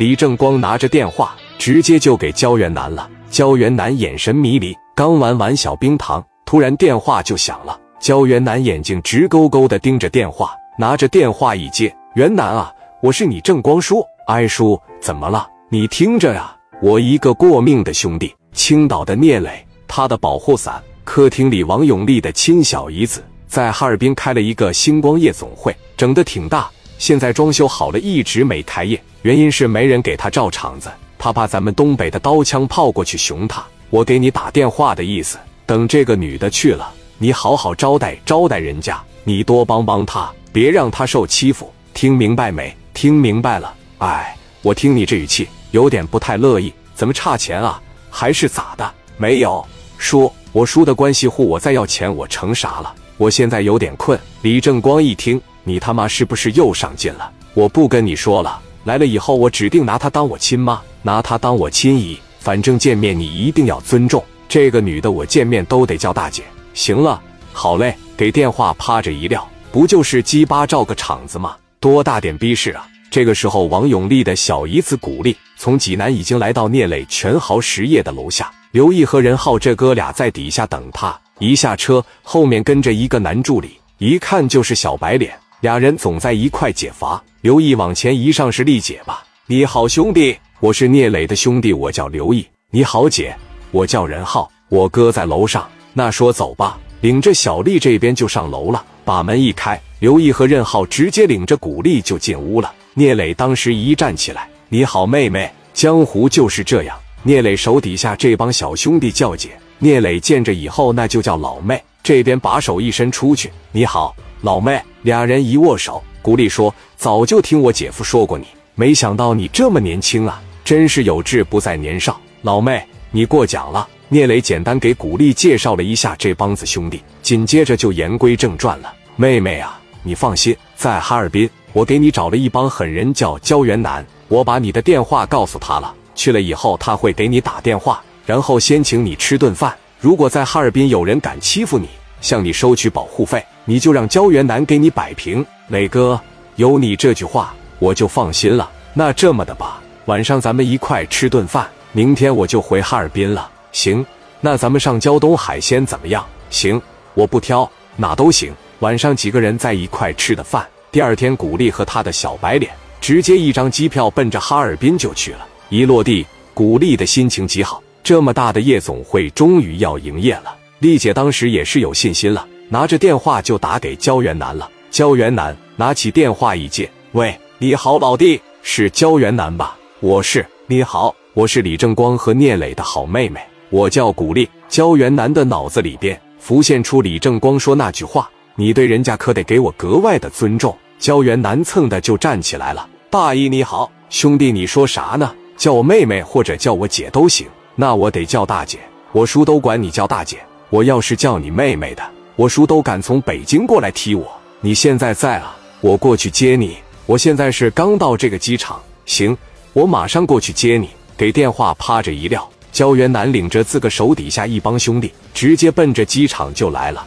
李正光拿着电话，直接就给焦元南了。焦元南眼神迷离，刚玩完小冰糖，突然电话就响了。焦元南眼睛直勾勾的盯着电话，拿着电话一接：“元南啊，我是你正光叔。哎叔，怎么了？你听着呀，我一个过命的兄弟，青岛的聂磊，他的保护伞。客厅里，王永利的亲小姨子在哈尔滨开了一个星光夜总会，整的挺大，现在装修好了，一直没开业，原因是没人给他照场子。”他怕咱们东北的刀枪炮过去熊他，我给你打电话的意思，等这个女的去了，你好好招待招待人家，你多帮帮她，别让她受欺负，听明白没？听明白了。哎，我听你这语气有点不太乐意，怎么差钱啊？还是咋的？没有，叔，我叔的关系户，我再要钱，我成啥了？我现在有点困。李正光一听，你他妈是不是又上劲了？我不跟你说了。来了以后，我指定拿她当我亲妈，拿她当我亲姨。反正见面你一定要尊重这个女的，我见面都得叫大姐。行了，好嘞，给电话趴着一撂，不就是鸡巴照个场子吗？多大点逼事啊！这个时候，王永利的小姨子古丽从济南已经来到聂磊全豪实业的楼下，刘毅和任浩这哥俩在底下等他。一下车，后面跟着一个男助理，一看就是小白脸。俩人总在一块解乏。刘毅往前一上，是丽姐吧？你好，兄弟，我是聂磊的兄弟，我叫刘毅。你好，姐，我叫任浩，我哥在楼上。那说走吧，领着小丽这边就上楼了。把门一开，刘毅和任浩直接领着古丽就进屋了。聂磊当时一站起来，你好，妹妹，江湖就是这样。聂磊手底下这帮小兄弟叫姐，聂磊见着以后那就叫老妹。这边把手一伸出去，你好。老妹，俩人一握手，古丽说：“早就听我姐夫说过你，没想到你这么年轻啊，真是有志不在年少。”老妹，你过奖了。聂磊简单给古丽介绍了一下这帮子兄弟，紧接着就言归正传了：“妹妹啊，你放心，在哈尔滨，我给你找了一帮狠人，叫焦元南。我把你的电话告诉他了，去了以后他会给你打电话，然后先请你吃顿饭。如果在哈尔滨有人敢欺负你，向你收取保护费。”你就让焦元南给你摆平，磊哥，有你这句话我就放心了。那这么的吧，晚上咱们一块吃顿饭，明天我就回哈尔滨了。行，那咱们上胶东海鲜怎么样？行，我不挑，哪都行。晚上几个人在一块吃的饭，第二天古丽和他的小白脸直接一张机票奔着哈尔滨就去了。一落地，古丽的心情极好，这么大的夜总会终于要营业了。丽姐当时也是有信心了。拿着电话就打给焦元南了。焦元南拿起电话一接：“喂，你好，老弟，是焦元南吧？我是。你好，我是李正光和聂磊的好妹妹，我叫古丽。”焦元南的脑子里边浮现出李正光说那句话：“你对人家可得给我格外的尊重。”焦元南蹭的就站起来了：“大姨你好，兄弟你说啥呢？叫我妹妹或者叫我姐都行。那我得叫大姐，我叔都管你叫大姐。我要是叫你妹妹的。”我叔都敢从北京过来踢我，你现在在啊？我过去接你。我现在是刚到这个机场，行，我马上过去接你。给电话趴着一撂，焦元南领着自个手底下一帮兄弟，直接奔着机场就来了。